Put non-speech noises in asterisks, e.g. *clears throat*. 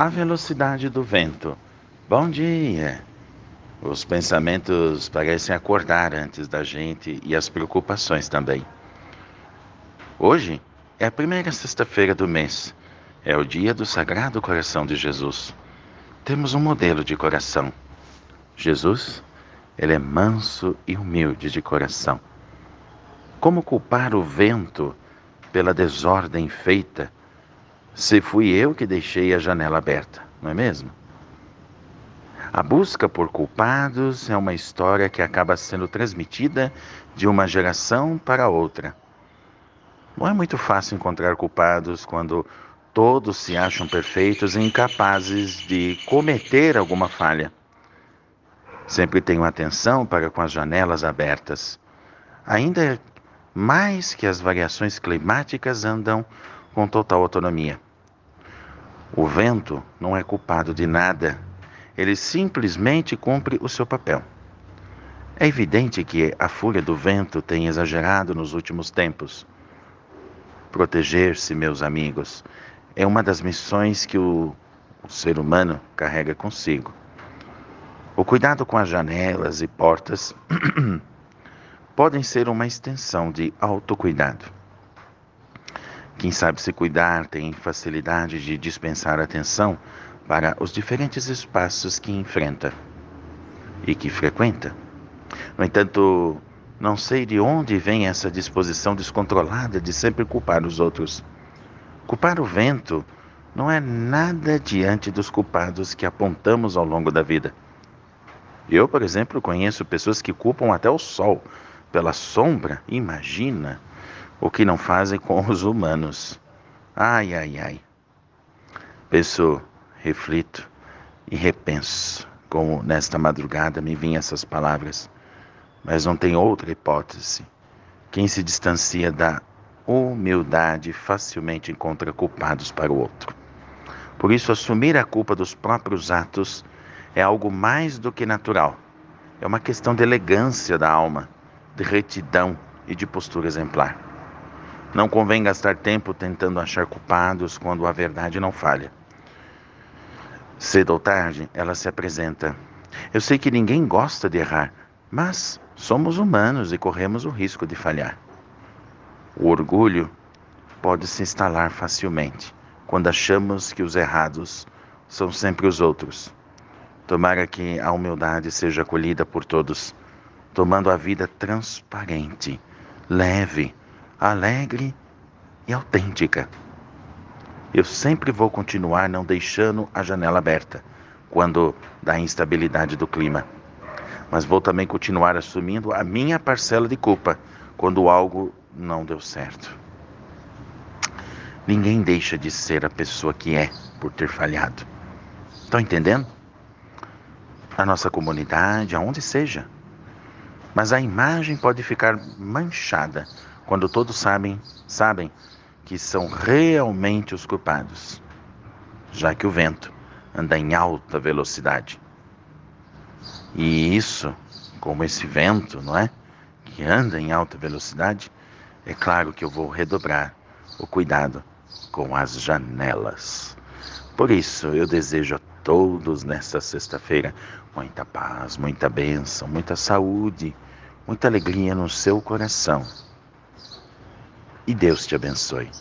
A velocidade do vento. Bom dia! Os pensamentos parecem acordar antes da gente e as preocupações também. Hoje é a primeira sexta-feira do mês. É o dia do Sagrado Coração de Jesus. Temos um modelo de coração. Jesus, ele é manso e humilde de coração. Como culpar o vento pela desordem feita se fui eu que deixei a janela aberta, não é mesmo? A busca por culpados é uma história que acaba sendo transmitida de uma geração para outra. Não é muito fácil encontrar culpados quando todos se acham perfeitos e incapazes de cometer alguma falha. Sempre tenho atenção para com as janelas abertas. Ainda mais que as variações climáticas andam com total autonomia. O vento não é culpado de nada, ele simplesmente cumpre o seu papel. É evidente que a fúria do vento tem exagerado nos últimos tempos. Proteger-se, meus amigos, é uma das missões que o, o ser humano carrega consigo. O cuidado com as janelas e portas *clears throat* podem ser uma extensão de autocuidado. Quem sabe se cuidar tem facilidade de dispensar atenção para os diferentes espaços que enfrenta e que frequenta. No entanto, não sei de onde vem essa disposição descontrolada de sempre culpar os outros. Culpar o vento não é nada diante dos culpados que apontamos ao longo da vida. Eu, por exemplo, conheço pessoas que culpam até o sol pela sombra, imagina o que não fazem com os humanos. Ai, ai, ai. Penso, reflito e repenso como nesta madrugada me vinham essas palavras. Mas não tem outra hipótese. Quem se distancia da humildade facilmente encontra culpados para o outro. Por isso, assumir a culpa dos próprios atos é algo mais do que natural. É uma questão de elegância da alma, de retidão e de postura exemplar. Não convém gastar tempo tentando achar culpados quando a verdade não falha. Cedo ou tarde, ela se apresenta. Eu sei que ninguém gosta de errar, mas somos humanos e corremos o risco de falhar. O orgulho pode se instalar facilmente quando achamos que os errados são sempre os outros. Tomara que a humildade seja acolhida por todos, tomando a vida transparente, leve, alegre e autêntica. Eu sempre vou continuar não deixando a janela aberta quando da instabilidade do clima. Mas vou também continuar assumindo a minha parcela de culpa quando algo não deu certo. Ninguém deixa de ser a pessoa que é por ter falhado. Estão entendendo? A nossa comunidade, aonde seja. Mas a imagem pode ficar manchada quando todos sabem, sabem que são realmente os culpados, já que o vento anda em alta velocidade. E isso, como esse vento, não é? Que anda em alta velocidade, é claro que eu vou redobrar o cuidado com as janelas. Por isso, eu desejo a todos nesta sexta-feira muita paz, muita bênção, muita saúde, muita alegria no seu coração e Deus te abençoe.